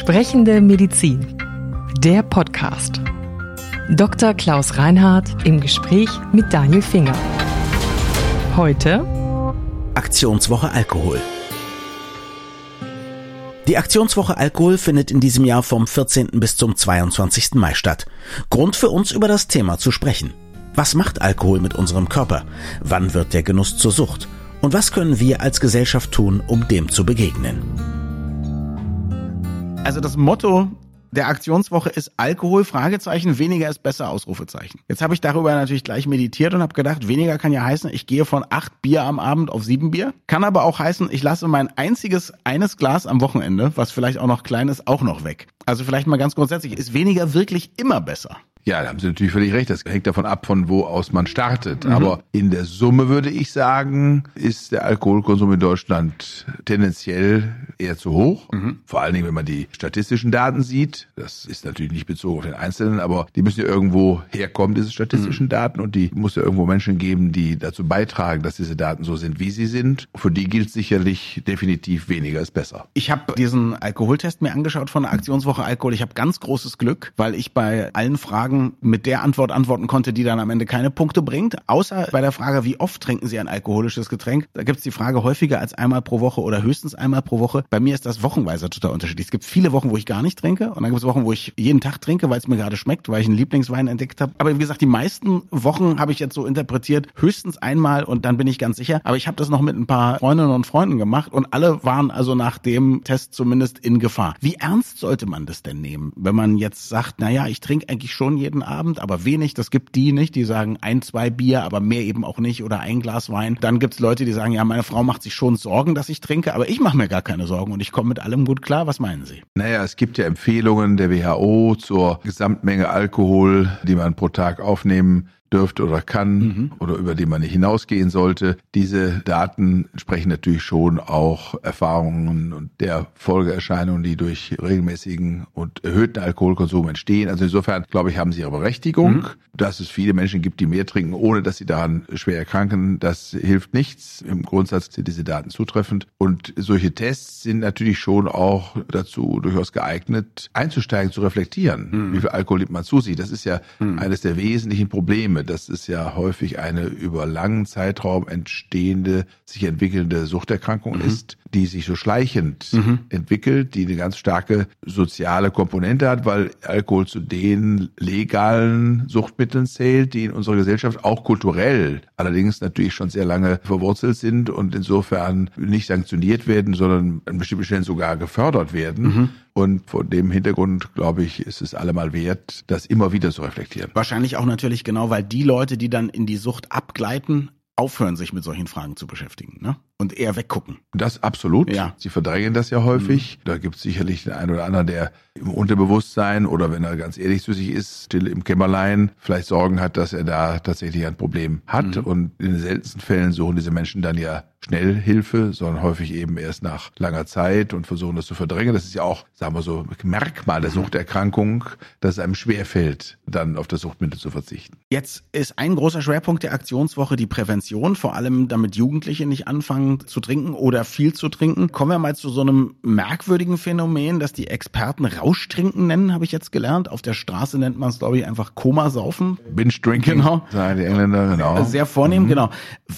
Sprechende Medizin. Der Podcast. Dr. Klaus Reinhardt im Gespräch mit Daniel Finger. Heute Aktionswoche Alkohol. Die Aktionswoche Alkohol findet in diesem Jahr vom 14. bis zum 22. Mai statt. Grund für uns über das Thema zu sprechen. Was macht Alkohol mit unserem Körper? Wann wird der Genuss zur Sucht? Und was können wir als Gesellschaft tun, um dem zu begegnen? Also das Motto der Aktionswoche ist Alkohol, Fragezeichen, weniger ist besser, Ausrufezeichen. Jetzt habe ich darüber natürlich gleich meditiert und habe gedacht, weniger kann ja heißen, ich gehe von acht Bier am Abend auf sieben Bier. Kann aber auch heißen, ich lasse mein einziges eines Glas am Wochenende, was vielleicht auch noch klein ist, auch noch weg. Also vielleicht mal ganz grundsätzlich, ist weniger wirklich immer besser? Ja, da haben Sie natürlich völlig recht. Das hängt davon ab, von wo aus man startet. Mhm. Aber in der Summe würde ich sagen, ist der Alkoholkonsum in Deutschland tendenziell eher zu hoch. Mhm. Vor allen Dingen, wenn man die statistischen Daten sieht. Das ist natürlich nicht bezogen auf den Einzelnen, aber die müssen ja irgendwo herkommen, diese statistischen mhm. Daten. Und die muss ja irgendwo Menschen geben, die dazu beitragen, dass diese Daten so sind, wie sie sind. Für die gilt sicherlich definitiv weniger ist besser. Ich habe diesen Alkoholtest mir angeschaut von der Aktionswoche Alkohol. Ich habe ganz großes Glück, weil ich bei allen Fragen Fragen mit der Antwort antworten konnte, die dann am Ende keine Punkte bringt. Außer bei der Frage, wie oft trinken Sie ein alkoholisches Getränk? Da gibt es die Frage häufiger als einmal pro Woche oder höchstens einmal pro Woche. Bei mir ist das wochenweise total unterschiedlich. Es gibt viele Wochen, wo ich gar nicht trinke und dann gibt es Wochen, wo ich jeden Tag trinke, weil es mir gerade schmeckt, weil ich einen Lieblingswein entdeckt habe. Aber wie gesagt, die meisten Wochen habe ich jetzt so interpretiert, höchstens einmal und dann bin ich ganz sicher. Aber ich habe das noch mit ein paar Freundinnen und Freunden gemacht und alle waren also nach dem Test zumindest in Gefahr. Wie ernst sollte man das denn nehmen, wenn man jetzt sagt, naja, ich trinke eigentlich schon jeden Abend, aber wenig. Das gibt die nicht, die sagen ein, zwei Bier, aber mehr eben auch nicht oder ein Glas Wein. Dann gibt's Leute, die sagen, ja, meine Frau macht sich schon Sorgen, dass ich trinke, aber ich mache mir gar keine Sorgen und ich komme mit allem gut klar. Was meinen Sie? Naja, es gibt ja Empfehlungen der WHO zur Gesamtmenge Alkohol, die man pro Tag aufnehmen dürfte oder kann mhm. oder über die man nicht hinausgehen sollte. Diese Daten sprechen natürlich schon auch Erfahrungen und der Folgeerscheinungen, die durch regelmäßigen und erhöhten Alkoholkonsum entstehen. Also insofern, glaube ich, haben sie ihre Berechtigung. Mhm. Dass es viele Menschen gibt, die mehr trinken, ohne dass sie daran schwer erkranken, das hilft nichts. Im Grundsatz sind diese Daten zutreffend. Und solche Tests sind natürlich schon auch dazu durchaus geeignet, einzusteigen, zu reflektieren. Mhm. Wie viel Alkohol nimmt man zu sich? Das ist ja mhm. eines der wesentlichen Probleme Probleme. Das ist ja häufig eine über langen Zeitraum entstehende, sich entwickelnde Suchterkrankung mhm. ist, die sich so schleichend mhm. entwickelt, die eine ganz starke soziale Komponente hat, weil Alkohol zu den legalen Suchtmitteln zählt, die in unserer Gesellschaft auch kulturell allerdings natürlich schon sehr lange verwurzelt sind und insofern nicht sanktioniert werden, sondern an bestimmten Stellen sogar gefördert werden. Mhm. Und vor dem Hintergrund, glaube ich, ist es allemal wert, das immer wieder zu reflektieren. Wahrscheinlich auch natürlich genau, weil die Leute, die dann in die Sucht abgleiten, aufhören, sich mit solchen Fragen zu beschäftigen. Ne? und eher weggucken. Das absolut. Ja. Sie verdrängen das ja häufig. Mhm. Da gibt es sicherlich den einen oder anderen, der im Unterbewusstsein oder wenn er ganz ehrlich zu sich ist, still im Kämmerlein, vielleicht Sorgen hat, dass er da tatsächlich ein Problem hat. Mhm. Und in den seltensten Fällen suchen diese Menschen dann ja schnell Hilfe, sondern häufig eben erst nach langer Zeit und versuchen das zu verdrängen. Das ist ja auch, sagen wir so, Merkmal der mhm. Suchterkrankung, dass es einem schwerfällt, dann auf das Suchtmittel zu verzichten. Jetzt ist ein großer Schwerpunkt der Aktionswoche die Prävention, vor allem damit Jugendliche nicht anfangen, zu trinken oder viel zu trinken. Kommen wir mal zu so einem merkwürdigen Phänomen, das die Experten Rauschtrinken nennen, habe ich jetzt gelernt. Auf der Straße nennt man es, glaube ich, einfach Komasaufen. Binge-Drinking, genau. sagen die Engländer, genau. Sehr vornehm, mhm. genau.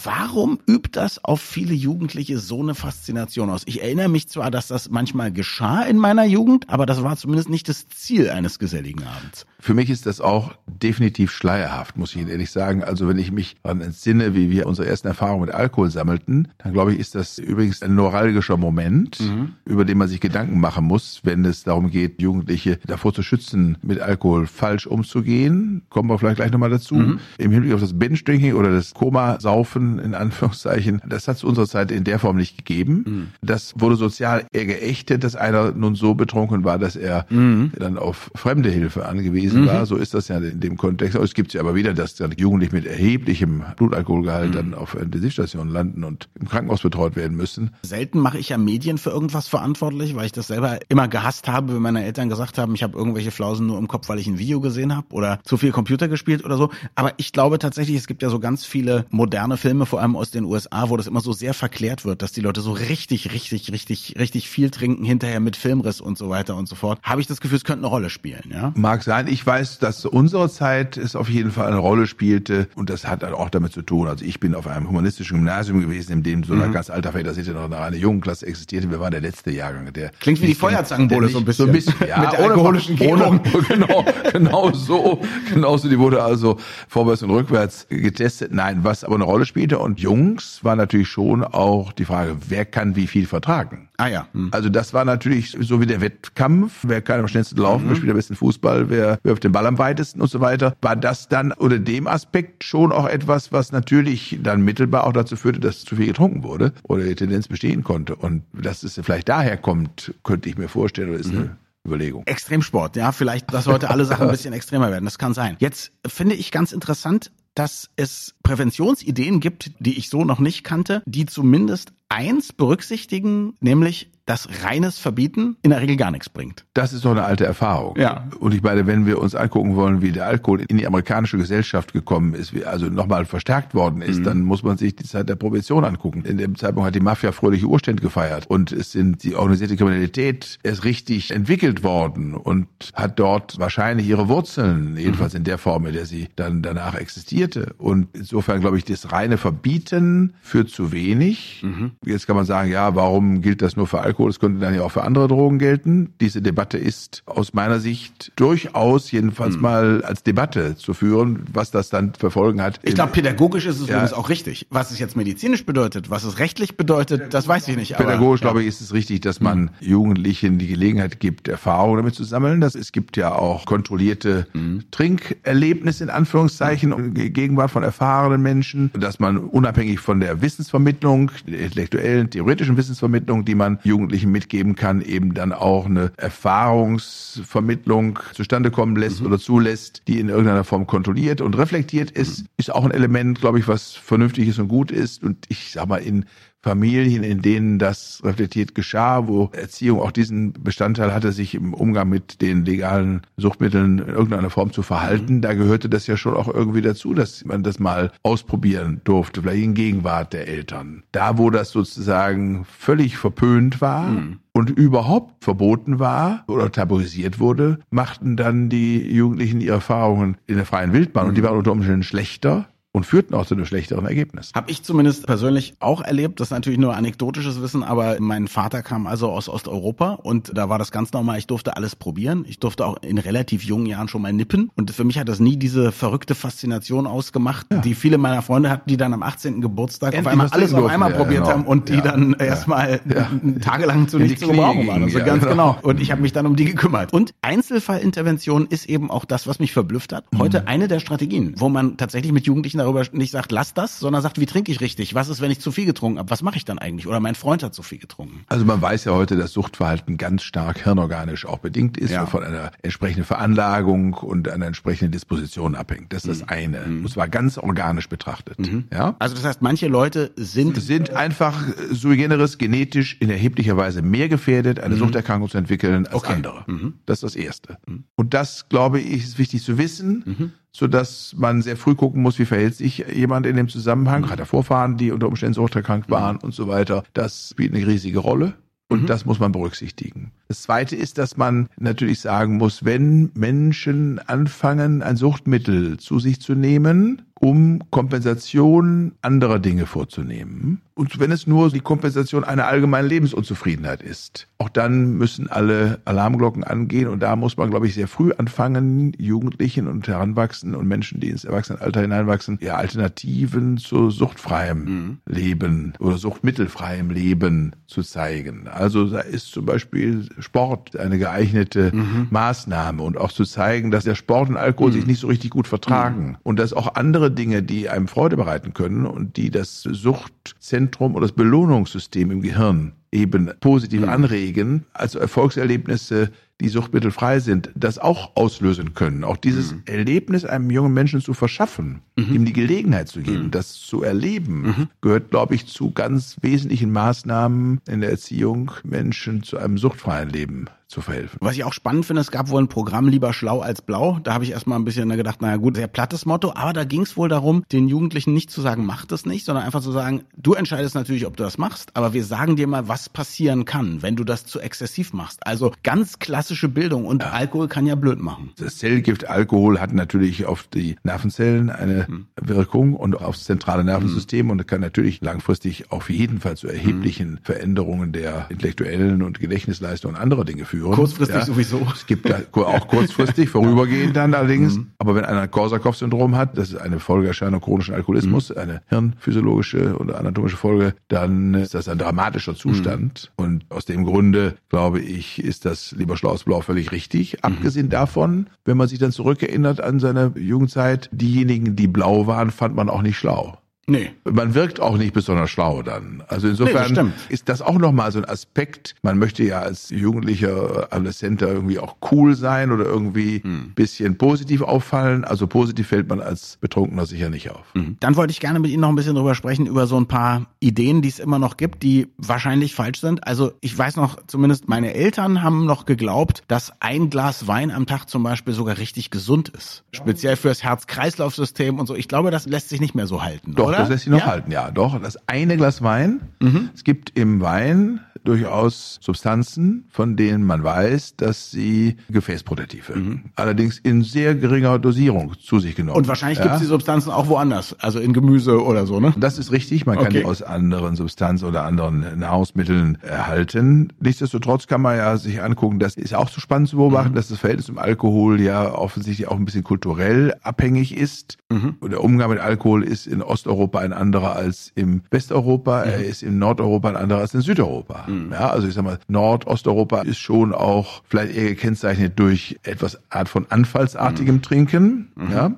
Warum übt das auf viele Jugendliche so eine Faszination aus? Ich erinnere mich zwar, dass das manchmal geschah in meiner Jugend, aber das war zumindest nicht das Ziel eines geselligen Abends. Für mich ist das auch definitiv schleierhaft, muss ich Ihnen ehrlich sagen. Also wenn ich mich daran entsinne, wie wir unsere ersten Erfahrungen mit Alkohol sammelten, dann glaube ich, ist das übrigens ein neuralgischer Moment, mhm. über den man sich Gedanken machen muss, wenn es darum geht, Jugendliche davor zu schützen, mit Alkohol falsch umzugehen. Kommen wir vielleicht gleich nochmal dazu. Mhm. Im Hinblick auf das Binge-Drinking oder das Koma-Saufen in Anführungszeichen, das hat es unserer Zeit in der Form nicht gegeben. Mhm. Das wurde sozial eher geächtet, dass einer nun so betrunken war, dass er mhm. dann auf fremde Hilfe angewiesen mhm. war. So ist das ja in dem Kontext. Es gibt ja aber wieder, dass dann Jugendliche mit erheblichem Blutalkoholgehalt Fall mhm. dann auf Intensivstation landen und im Krankenhaus betreut werden müssen. Selten mache ich ja Medien für irgendwas verantwortlich, weil ich das selber immer gehasst habe, wenn meine Eltern gesagt haben, ich habe irgendwelche Flausen nur im Kopf, weil ich ein Video gesehen habe oder zu viel Computer gespielt oder so. Aber ich glaube tatsächlich, es gibt ja so ganz viele moderne Filme, vor allem aus den USA, wo das immer so sehr verklärt wird, dass die Leute so richtig, richtig, richtig, richtig viel trinken hinterher mit Filmriss und so weiter und so fort. Habe ich das Gefühl, es könnte eine Rolle spielen, ja? Mag sein. Ich weiß, dass unsere Zeit es auf jeden Fall eine Rolle spielte und das hat auch damit zu tun. Also ich bin auf einem humanistischen Gymnasium gewesen, in dem so ein mhm. ganz alter Väter sitte noch eine Jungenklasse existierte. Wir waren der letzte Jahrgang. Der Klingt wie die Feuerzangenbowle so ein bisschen. So ein bisschen, ja. Mit der ohne, alkoholischen ohne, genau, genau so. Genau so. Die wurde also vorwärts und rückwärts getestet. Nein, was aber eine Rolle spielte und Jungs war natürlich schon auch die Frage, wer kann wie viel vertragen? Ah ja. Hm. Also das war natürlich so wie der Wettkampf, wer kann am schnellsten laufen, mhm. wer spielt am besten Fußball, wer wirft den Ball am weitesten und so weiter. War das dann unter dem Aspekt schon auch etwas, was natürlich dann mittelbar auch dazu führte, dass zu viel getrunken wurde oder die Tendenz bestehen konnte. Und dass es vielleicht daher kommt, könnte ich mir vorstellen, oder ist mhm. eine Überlegung. Extremsport, ja, vielleicht, dass heute alle Sachen ein bisschen extremer werden. Das kann sein. Jetzt finde ich ganz interessant, dass es Präventionsideen gibt, die ich so noch nicht kannte, die zumindest eins berücksichtigen, nämlich dass reines Verbieten in der Regel gar nichts bringt. Das ist doch eine alte Erfahrung. Ja. Und ich meine, wenn wir uns angucken wollen, wie der Alkohol in die amerikanische Gesellschaft gekommen ist, wie also nochmal verstärkt worden ist, mhm. dann muss man sich die Zeit der Prohibition angucken. In dem Zeitpunkt hat die Mafia fröhliche Urstände gefeiert und es sind die organisierte Kriminalität erst richtig entwickelt worden und hat dort wahrscheinlich ihre Wurzeln, jedenfalls mhm. in der Form, in der sie dann danach existierte. Und insofern glaube ich, das reine Verbieten führt zu wenig. Mhm. Jetzt kann man sagen, ja, warum gilt das nur für Alkohol? Es könnte dann ja auch für andere Drogen gelten. Diese Debatte ist aus meiner Sicht durchaus jedenfalls hm. mal als Debatte zu führen, was das dann für Folgen hat. Ich glaube, pädagogisch ist es ja. übrigens auch richtig. Was es jetzt medizinisch bedeutet, was es rechtlich bedeutet, das weiß ich nicht. Aber, pädagogisch, ja. glaube ich, ist es richtig, dass man hm. Jugendlichen die Gelegenheit gibt, Erfahrungen damit zu sammeln. Das, es gibt ja auch kontrollierte hm. Trinkerlebnisse in Anführungszeichen, hm. Gegenwart von erfahrenen Menschen, dass man unabhängig von der Wissensvermittlung, der intellektuellen, theoretischen Wissensvermittlung, die man Jugendlichen mitgeben kann, eben dann auch eine Erfahrungsvermittlung zustande kommen lässt mhm. oder zulässt, die in irgendeiner Form kontrolliert und reflektiert ist, mhm. ist auch ein Element, glaube ich, was vernünftig ist und gut ist. Und ich sag mal, in Familien, in denen das reflektiert geschah, wo Erziehung auch diesen Bestandteil hatte, sich im Umgang mit den legalen Suchtmitteln in irgendeiner Form zu verhalten, mhm. da gehörte das ja schon auch irgendwie dazu, dass man das mal ausprobieren durfte, vielleicht in Gegenwart der Eltern. Da, wo das sozusagen völlig verpönt war, mhm und überhaupt verboten war oder tabuisiert wurde, machten dann die Jugendlichen ihre Erfahrungen in der freien Wildbahn und die mhm. waren unter Umständen schlechter und führten auch zu einem schlechteren Ergebnis. Habe ich zumindest persönlich auch erlebt. Das ist natürlich nur anekdotisches Wissen, aber mein Vater kam also aus Osteuropa und da war das ganz normal. Ich durfte alles probieren. Ich durfte auch in relativ jungen Jahren schon mal nippen und für mich hat das nie diese verrückte Faszination ausgemacht, ja. die viele meiner Freunde hatten, die dann am 18. Geburtstag Endlich auf einmal alles auf einmal ja, probiert genau. haben und die ja. dann erstmal tagelang zu nichts zu gebrauchen waren. Also ganz genau. genau. Und ich habe mich dann um die gekümmert. Und Einzelfallintervention ist eben auch das, was mich verblüfft hat. Heute mhm. eine der Strategien, wo man tatsächlich mit Jugendlichen darüber nicht sagt, lass das, sondern sagt, wie trinke ich richtig? Was ist, wenn ich zu viel getrunken habe? Was mache ich dann eigentlich? Oder mein Freund hat zu viel getrunken. Also man weiß ja heute, dass Suchtverhalten ganz stark hirnorganisch auch bedingt ist, ja. von einer entsprechenden Veranlagung und einer entsprechenden Disposition abhängt. Das ist das mhm. eine. Mhm. Und zwar ganz organisch betrachtet. Mhm. Ja? Also das heißt, manche Leute sind sind einfach sui generis genetisch in erheblicher Weise mehr gefährdet, eine mhm. Suchterkrankung zu entwickeln als okay. andere. Mhm. Das ist das Erste. Mhm. Und das, glaube ich, ist wichtig zu wissen so dass man sehr früh gucken muss, wie verhält sich jemand in dem Zusammenhang. Hat er Vorfahren, die unter Umständen suchterkrankt waren mhm. und so weiter. Das spielt eine riesige Rolle. Und mhm. das muss man berücksichtigen. Das Zweite ist, dass man natürlich sagen muss, wenn Menschen anfangen, ein Suchtmittel zu sich zu nehmen, um Kompensation anderer Dinge vorzunehmen. Und wenn es nur die Kompensation einer allgemeinen Lebensunzufriedenheit ist, auch dann müssen alle Alarmglocken angehen. Und da muss man, glaube ich, sehr früh anfangen, Jugendlichen und Heranwachsenden und Menschen, die ins Erwachsenenalter hineinwachsen, ja, Alternativen zu suchtfreiem mhm. Leben oder suchtmittelfreiem Leben zu zeigen. Also da ist zum Beispiel Sport eine geeignete mhm. Maßnahme und auch zu zeigen, dass der Sport und Alkohol mhm. sich nicht so richtig gut vertragen mhm. und dass auch andere Dinge, die einem Freude bereiten können und die das Suchtzentrum oder das Belohnungssystem im Gehirn eben positiv mhm. anregen, also Erfolgserlebnisse die suchtmittelfrei sind, das auch auslösen können. Auch dieses mhm. Erlebnis einem jungen Menschen zu verschaffen, mhm. ihm die Gelegenheit zu geben, mhm. das zu erleben, mhm. gehört, glaube ich, zu ganz wesentlichen Maßnahmen in der Erziehung, Menschen zu einem suchtfreien Leben zu verhelfen. Was ich auch spannend finde, es gab wohl ein Programm Lieber schlau als blau. Da habe ich erstmal ein bisschen gedacht, naja gut, sehr plattes Motto, aber da ging es wohl darum, den Jugendlichen nicht zu sagen, mach das nicht, sondern einfach zu sagen, du entscheidest natürlich, ob du das machst, aber wir sagen dir mal, was passieren kann, wenn du das zu exzessiv machst. Also ganz klassische Bildung und ja. Alkohol kann ja blöd machen. Das Zellgift Alkohol hat natürlich auf die Nervenzellen eine hm. Wirkung und aufs zentrale Nervensystem hm. und kann natürlich langfristig auf jeden Fall zu erheblichen hm. Veränderungen der intellektuellen und Gedächtnisleistung und anderer Dinge führen. Kurzfristig ja. sowieso. Es gibt auch kurzfristig, vorübergehend dann allerdings. Mhm. Aber wenn einer Korsakow-Syndrom hat, das ist eine Folgeerscheinung chronischen Alkoholismus, mhm. eine hirnphysiologische oder anatomische Folge, dann ist das ein dramatischer Zustand. Mhm. Und aus dem Grunde, glaube ich, ist das lieber Schlaues Blau völlig richtig. Mhm. Abgesehen davon, wenn man sich dann zurückerinnert an seine Jugendzeit, diejenigen, die blau waren, fand man auch nicht schlau. Nee. Man wirkt auch nicht besonders schlau dann. Also insofern nee, das ist das auch nochmal so ein Aspekt. Man möchte ja als jugendlicher Adoleszenter irgendwie auch cool sein oder irgendwie hm. bisschen positiv auffallen. Also positiv fällt man als Betrunkener sicher nicht auf. Mhm. Dann wollte ich gerne mit Ihnen noch ein bisschen drüber sprechen, über so ein paar Ideen, die es immer noch gibt, die wahrscheinlich falsch sind. Also ich weiß noch, zumindest meine Eltern haben noch geglaubt, dass ein Glas Wein am Tag zum Beispiel sogar richtig gesund ist. Speziell fürs Herz-Kreislauf-System und so. Ich glaube, das lässt sich nicht mehr so halten. Doch, oder? Das lässt sich noch ja? halten, ja. Doch, das eine Glas Wein. Mhm. Es gibt im Wein durchaus Substanzen, von denen man weiß, dass sie gefäßprotektiv wirken. Mhm. Allerdings in sehr geringer Dosierung zu sich genommen. Und wahrscheinlich ja? gibt es die Substanzen auch woanders, also in Gemüse oder so, ne? Das ist richtig. Man okay. kann die aus anderen Substanzen oder anderen Nahrungsmitteln erhalten. Nichtsdestotrotz kann man ja sich angucken, das ist auch so spannend zu beobachten, mhm. dass das Verhältnis zum Alkohol ja offensichtlich auch ein bisschen kulturell abhängig ist. Mhm. Der Umgang mit Alkohol ist in Osteuropa ein anderer als im Westeuropa, er mhm. ist in Nordeuropa ein anderer als in Südeuropa. Mhm. Ja, also ich sag mal, Nordosteuropa ist schon auch vielleicht eher gekennzeichnet durch etwas Art von anfallsartigem mhm. Trinken. Ja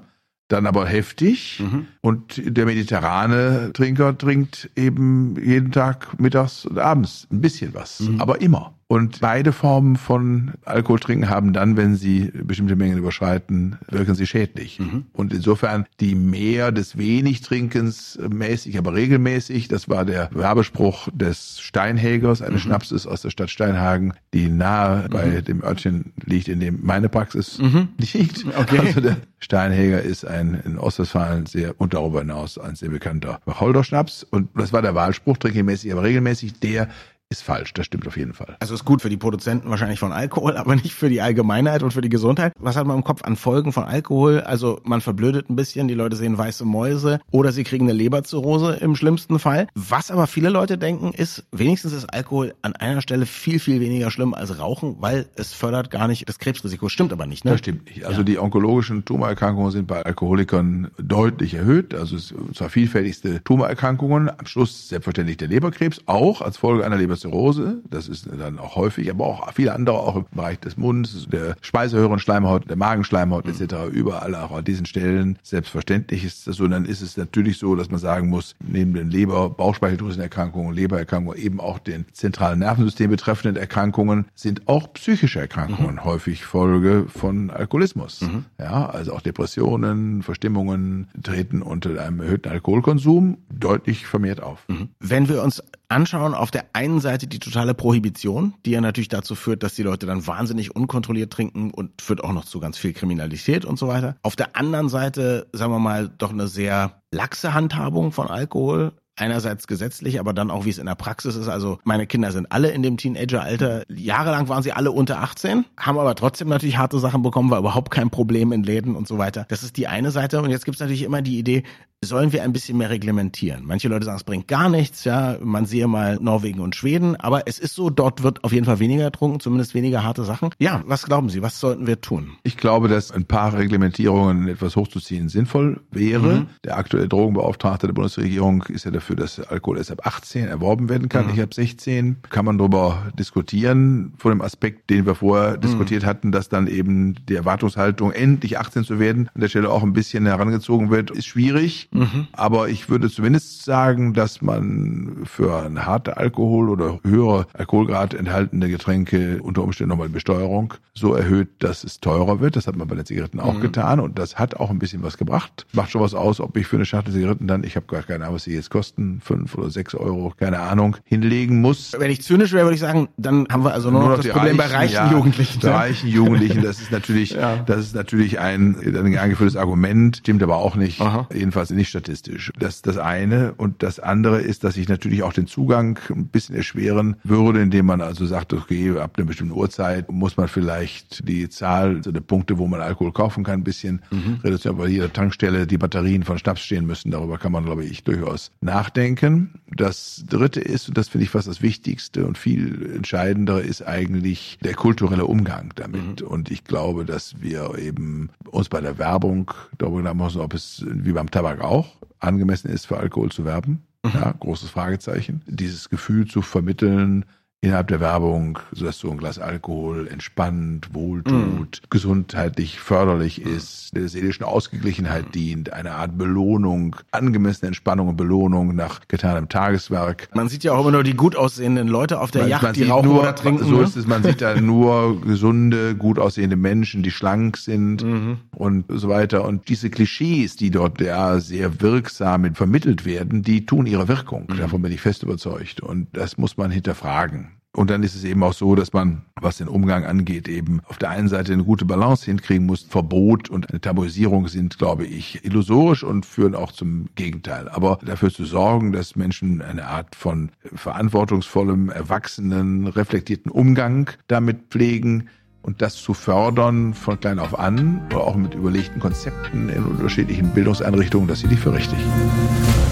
dann aber heftig. Mhm. Und der mediterrane Trinker trinkt eben jeden Tag mittags und abends ein bisschen was, mhm. aber immer. Und beide Formen von Alkohol trinken haben dann, wenn sie bestimmte Mengen überschreiten, wirken sie schädlich. Mhm. Und insofern die Mehr des wenig Trinkens mäßig, aber regelmäßig, das war der Werbespruch des Steinhägers, eines mhm. Schnapses aus der Stadt Steinhagen, die nahe mhm. bei dem Örtchen liegt, in dem meine Praxis mhm. liegt. Okay. Also der Steinhäger ist ein in Ostwestfalen sehr und darüber hinaus ein sehr bekannter Wacholderschnaps. Und das war der Wahlspruch, trinke mäßig, aber regelmäßig, der ist falsch. Das stimmt auf jeden Fall. Also ist gut für die Produzenten wahrscheinlich von Alkohol, aber nicht für die Allgemeinheit und für die Gesundheit. Was hat man im Kopf an Folgen von Alkohol? Also man verblödet ein bisschen, die Leute sehen weiße Mäuse oder sie kriegen eine Leberzirrhose im schlimmsten Fall. Was aber viele Leute denken ist, wenigstens ist Alkohol an einer Stelle viel, viel weniger schlimm als Rauchen, weil es fördert gar nicht das Krebsrisiko. Stimmt aber nicht, ne? Das stimmt nicht. Also ja. die onkologischen Tumorerkrankungen sind bei Alkoholikern deutlich erhöht. Also es sind zwar vielfältigste Tumorerkrankungen. Am Schluss selbstverständlich der Leberkrebs, auch als Folge einer Leberzirrhose. Das ist dann auch häufig, aber auch viele andere, auch im Bereich des Mundes, der Speiseröhrenschleimhaut, der Magenschleimhaut etc. Überall auch an diesen Stellen. Selbstverständlich ist das so. Und dann ist es natürlich so, dass man sagen muss, neben den Leber-, Bauchspeicheldrüsenerkrankungen, Lebererkrankungen, eben auch den zentralen Nervensystem betreffenden Erkrankungen sind auch psychische Erkrankungen mhm. häufig Folge von Alkoholismus. Mhm. Ja, also auch Depressionen, Verstimmungen treten unter einem erhöhten Alkoholkonsum deutlich vermehrt auf. Mhm. Wenn wir uns anschauen, auf der einen Seite die totale Prohibition, die ja natürlich dazu führt, dass die Leute dann wahnsinnig unkontrolliert trinken und führt auch noch zu ganz viel Kriminalität und so weiter. Auf der anderen Seite, sagen wir mal, doch eine sehr laxe Handhabung von Alkohol einerseits gesetzlich, aber dann auch, wie es in der Praxis ist. Also meine Kinder sind alle in dem Teenageralter. Jahrelang waren sie alle unter 18, haben aber trotzdem natürlich harte Sachen bekommen, war überhaupt kein Problem in Läden und so weiter. Das ist die eine Seite. Und jetzt gibt es natürlich immer die Idee, sollen wir ein bisschen mehr reglementieren. Manche Leute sagen, es bringt gar nichts, ja, man sehe mal Norwegen und Schweden, aber es ist so, dort wird auf jeden Fall weniger getrunken, zumindest weniger harte Sachen. Ja, was glauben Sie, was sollten wir tun? Ich glaube, dass ein paar Reglementierungen etwas hochzuziehen sinnvoll wäre. Mhm. Der aktuelle Drogenbeauftragte der Bundesregierung ist ja dafür, dass Alkohol erst ab 18 erworben werden kann, mhm. nicht ab 16. Kann man darüber diskutieren, von dem Aspekt, den wir vorher mhm. diskutiert hatten, dass dann eben die Erwartungshaltung, endlich 18 zu werden, an der Stelle auch ein bisschen herangezogen wird, ist schwierig. Mhm. Aber ich würde zumindest sagen, dass man für ein harter Alkohol oder höhere Alkoholgrad enthaltene Getränke unter Umständen nochmal die Besteuerung so erhöht, dass es teurer wird. Das hat man bei den Zigaretten auch mhm. getan und das hat auch ein bisschen was gebracht. Macht schon was aus, ob ich für eine Schachtel Zigaretten dann, ich habe gar keine Ahnung, was sie jetzt kosten, fünf oder sechs Euro, keine Ahnung, hinlegen muss. Wenn ich zynisch wäre, würde ich sagen, dann haben wir also nur, nur noch das Problem reichen, bei reichen ja, Jugendlichen. Bei reichen Jugendlichen, das ist natürlich, ja. das ist natürlich ein, ein angeführtes Argument, stimmt aber auch nicht, Aha. jedenfalls nicht statistisch. Das ist das eine und das andere ist, dass ich natürlich auch den Zugang ein bisschen erschweren würde, indem man also sagt, okay, ab einer bestimmten Uhrzeit muss man vielleicht die Zahl also der Punkte, wo man Alkohol kaufen kann, ein bisschen mhm. reduzieren, weil jeder Tankstelle die Batterien von Schnaps stehen müssen. Darüber kann man, glaube ich, durchaus nachdenken. Das dritte ist, und das finde ich fast das Wichtigste und viel entscheidendere, ist eigentlich der kulturelle Umgang damit. Mhm. Und ich glaube, dass wir eben uns bei der Werbung darüber nachdenken müssen, ob es wie beim Tabak auch angemessen ist, für Alkohol zu werben. Mhm. Ja, großes Fragezeichen. Dieses Gefühl zu vermitteln, innerhalb der Werbung, so dass so ein Glas Alkohol entspannt, wohltut, mm. gesundheitlich förderlich mm. ist, der seelischen Ausgeglichenheit mm. dient, eine Art Belohnung, angemessene Entspannung und Belohnung nach getanem Tageswerk. Man sieht ja auch immer nur die gut aussehenden Leute auf der man, Yacht, man die rauchen nur, oder trinken. So ne? ist es, man sieht da nur gesunde, gut aussehende Menschen, die schlank sind -hmm. und so weiter. Und diese Klischees, die dort ja sehr wirksam vermittelt werden, die tun ihre Wirkung. -hmm. Davon bin ich fest überzeugt. Und das muss man hinterfragen. Und dann ist es eben auch so, dass man, was den Umgang angeht, eben auf der einen Seite eine gute Balance hinkriegen muss. Verbot und eine Tabuisierung sind, glaube ich, illusorisch und führen auch zum Gegenteil. Aber dafür zu sorgen, dass Menschen eine Art von verantwortungsvollem, erwachsenen, reflektierten Umgang damit pflegen, und das zu fördern von klein auf an oder auch mit überlegten Konzepten in unterschiedlichen Bildungseinrichtungen, das hielt ich für richtig.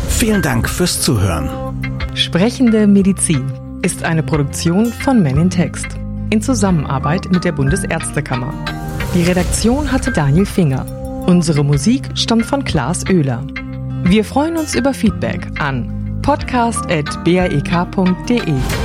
Vielen Dank fürs Zuhören. Sprechende Medizin ist eine Produktion von Men in Text in Zusammenarbeit mit der Bundesärztekammer. Die Redaktion hatte Daniel Finger. Unsere Musik stammt von Klaas Oehler. Wir freuen uns über Feedback an podcast.brek.de.